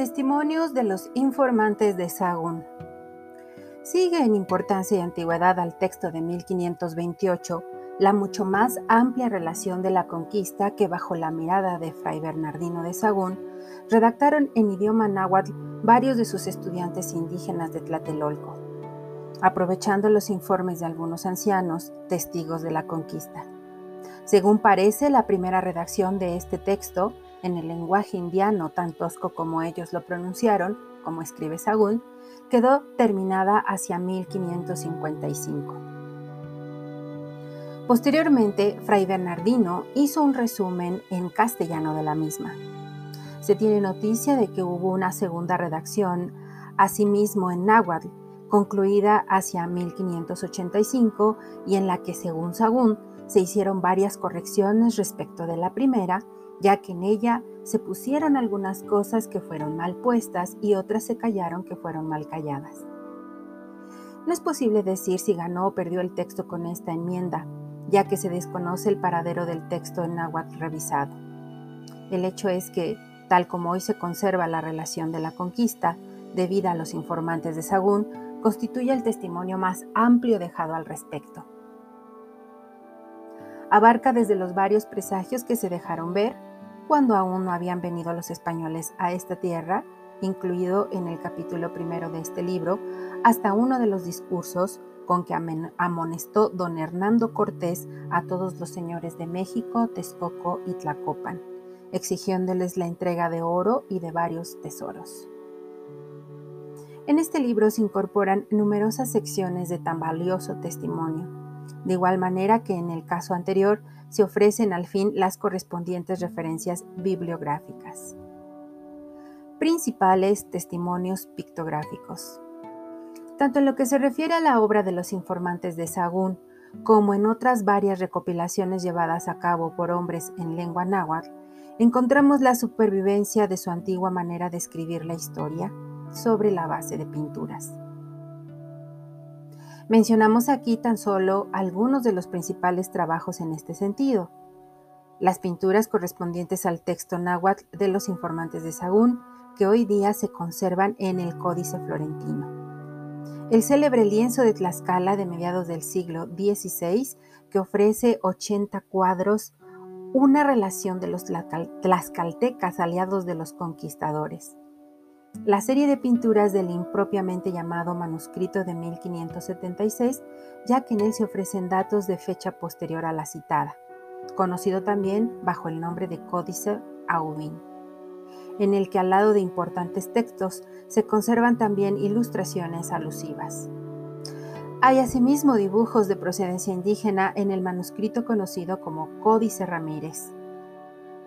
Testimonios de los informantes de Sahagún. Sigue en importancia y antigüedad al texto de 1528 la mucho más amplia relación de la conquista que bajo la mirada de Fray Bernardino de Sahagún redactaron en idioma náhuatl varios de sus estudiantes indígenas de Tlatelolco, aprovechando los informes de algunos ancianos testigos de la conquista. Según parece, la primera redacción de este texto, en el lenguaje indiano tan tosco como ellos lo pronunciaron, como escribe Sagún, quedó terminada hacia 1555. Posteriormente, Fray Bernardino hizo un resumen en castellano de la misma. Se tiene noticia de que hubo una segunda redacción, asimismo en náhuatl, concluida hacia 1585 y en la que, según Sagún, se hicieron varias correcciones respecto de la primera, ya que en ella se pusieron algunas cosas que fueron mal puestas y otras se callaron que fueron mal calladas. No es posible decir si ganó o perdió el texto con esta enmienda, ya que se desconoce el paradero del texto en náhuatl revisado. El hecho es que, tal como hoy se conserva la relación de la conquista, debida a los informantes de Sagún, constituye el testimonio más amplio dejado al respecto. Abarca desde los varios presagios que se dejaron ver, cuando aún no habían venido los españoles a esta tierra, incluido en el capítulo primero de este libro, hasta uno de los discursos con que amonestó don Hernando Cortés a todos los señores de México, Texcoco y Tlacopan, exigiéndoles la entrega de oro y de varios tesoros. En este libro se incorporan numerosas secciones de tan valioso testimonio, de igual manera que en el caso anterior se ofrecen al fin las correspondientes referencias bibliográficas. Principales testimonios pictográficos. Tanto en lo que se refiere a la obra de los informantes de Sagún, como en otras varias recopilaciones llevadas a cabo por hombres en lengua náhuatl, encontramos la supervivencia de su antigua manera de escribir la historia sobre la base de pinturas. Mencionamos aquí tan solo algunos de los principales trabajos en este sentido. Las pinturas correspondientes al texto náhuatl de los informantes de Sagún, que hoy día se conservan en el Códice Florentino. El célebre lienzo de Tlaxcala de mediados del siglo XVI, que ofrece 80 cuadros, una relación de los tlaxcaltecas aliados de los conquistadores. La serie de pinturas del impropiamente llamado manuscrito de 1576, ya que en él se ofrecen datos de fecha posterior a la citada, conocido también bajo el nombre de Códice Aubin, en el que al lado de importantes textos se conservan también ilustraciones alusivas. Hay asimismo dibujos de procedencia indígena en el manuscrito conocido como Códice Ramírez,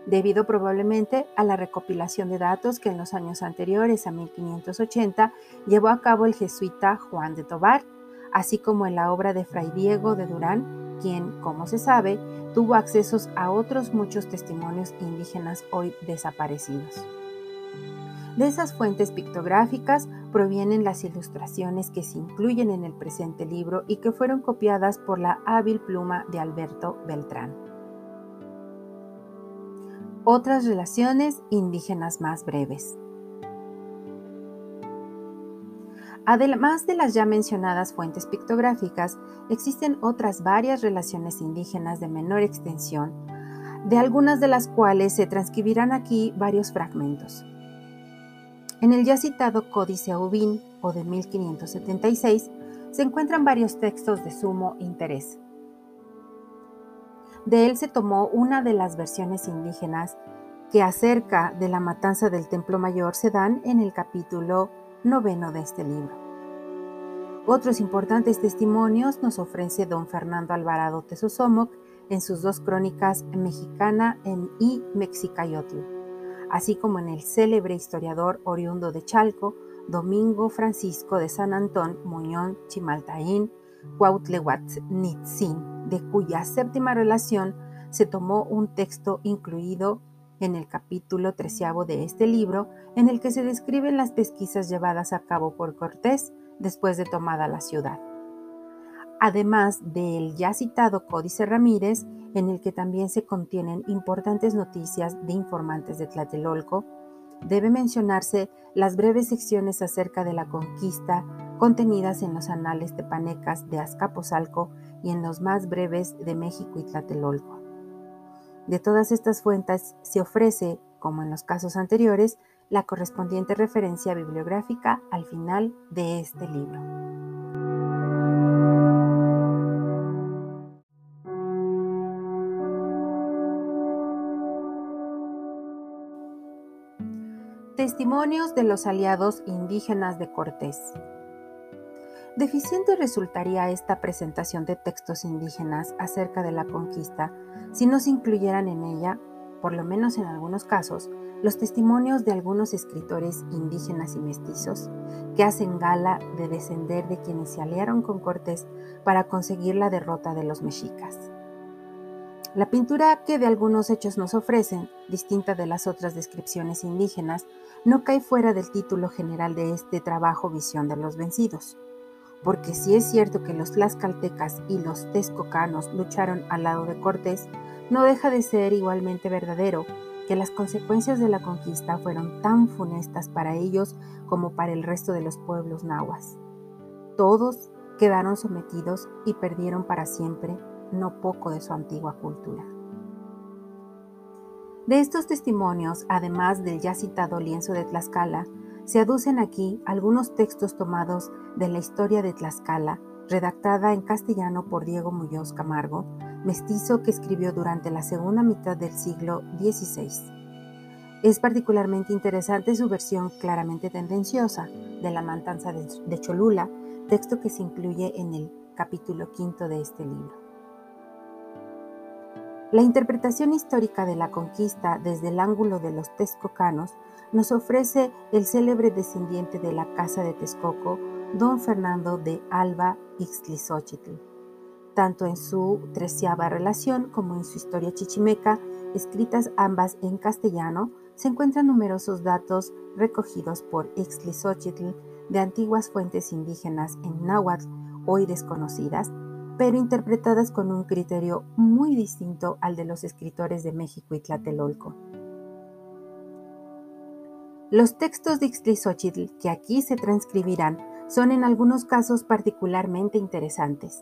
debido probablemente a la recopilación de datos que en los años anteriores a 1580 llevó a cabo el jesuita Juan de Tobar, así como en la obra de Fray Diego de Durán, quien, como se sabe, tuvo accesos a otros muchos testimonios indígenas hoy desaparecidos. De esas fuentes pictográficas provienen las ilustraciones que se incluyen en el presente libro y que fueron copiadas por la hábil pluma de Alberto Beltrán otras relaciones indígenas más breves. Además de las ya mencionadas fuentes pictográficas, existen otras varias relaciones indígenas de menor extensión, de algunas de las cuales se transcribirán aquí varios fragmentos. En el ya citado Códice Ubín, o de 1576, se encuentran varios textos de sumo interés. De él se tomó una de las versiones indígenas que acerca de la matanza del Templo Mayor se dan en el capítulo noveno de este libro. Otros importantes testimonios nos ofrece don Fernando Alvarado Tesosomoc en sus dos crónicas Mexicana y Mexicayotl, así como en el célebre historiador oriundo de Chalco, Domingo Francisco de San Antón Muñón Chimaltaín, Cuautlehuatnitzin, de cuya séptima relación se tomó un texto incluido en el capítulo treceavo de este libro, en el que se describen las pesquisas llevadas a cabo por Cortés después de tomada la ciudad. Además del ya citado Códice Ramírez, en el que también se contienen importantes noticias de informantes de Tlatelolco, debe mencionarse las breves secciones acerca de la conquista contenidas en los anales tepanecas de Azcapotzalco y en los más breves de México y Tlatelolco. De todas estas fuentes se ofrece, como en los casos anteriores, la correspondiente referencia bibliográfica al final de este libro. Testimonios de los aliados indígenas de Cortés. Deficiente resultaría esta presentación de textos indígenas acerca de la conquista si no se incluyeran en ella, por lo menos en algunos casos, los testimonios de algunos escritores indígenas y mestizos que hacen gala de descender de quienes se aliaron con Cortés para conseguir la derrota de los mexicas. La pintura que de algunos hechos nos ofrecen, distinta de las otras descripciones indígenas, no cae fuera del título general de este trabajo Visión de los Vencidos porque si es cierto que los tlaxcaltecas y los texcocanos lucharon al lado de Cortés, no deja de ser igualmente verdadero que las consecuencias de la conquista fueron tan funestas para ellos como para el resto de los pueblos nahuas. Todos quedaron sometidos y perdieron para siempre no poco de su antigua cultura. De estos testimonios, además del ya citado lienzo de Tlaxcala, se aducen aquí algunos textos tomados de la historia de Tlaxcala, redactada en castellano por Diego Muñoz Camargo, mestizo que escribió durante la segunda mitad del siglo XVI. Es particularmente interesante su versión claramente tendenciosa de la matanza de Cholula, texto que se incluye en el capítulo quinto de este libro. La interpretación histórica de la conquista desde el ángulo de los texcocanos nos ofrece el célebre descendiente de la Casa de Texcoco, don Fernando de Alba Ixtlizóchitl. Tanto en su treceava relación como en su historia chichimeca, escritas ambas en castellano, se encuentran numerosos datos recogidos por Ixtlizóchitl de antiguas fuentes indígenas en náhuatl, hoy desconocidas, pero interpretadas con un criterio muy distinto al de los escritores de México y Tlatelolco. Los textos de Ixtlizóchitl que aquí se transcribirán son en algunos casos particularmente interesantes.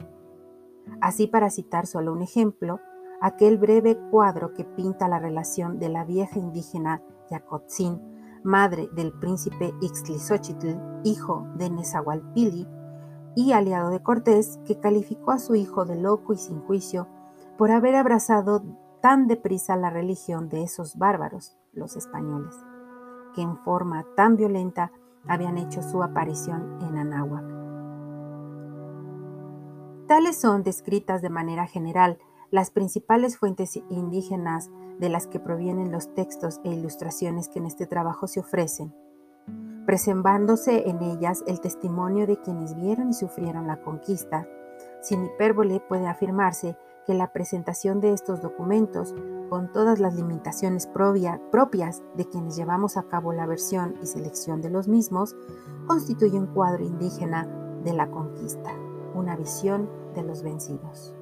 Así, para citar solo un ejemplo, aquel breve cuadro que pinta la relación de la vieja indígena Yacotzin, madre del príncipe Ixtlizóchitl, hijo de Nezahualpili, y aliado de Cortés, que calificó a su hijo de loco y sin juicio por haber abrazado tan deprisa la religión de esos bárbaros, los españoles, que en forma tan violenta habían hecho su aparición en Anáhuac. Tales son descritas de manera general las principales fuentes indígenas de las que provienen los textos e ilustraciones que en este trabajo se ofrecen preservándose en ellas el testimonio de quienes vieron y sufrieron la conquista. Sin hipérbole puede afirmarse que la presentación de estos documentos, con todas las limitaciones propias de quienes llevamos a cabo la versión y selección de los mismos, constituye un cuadro indígena de la conquista, una visión de los vencidos.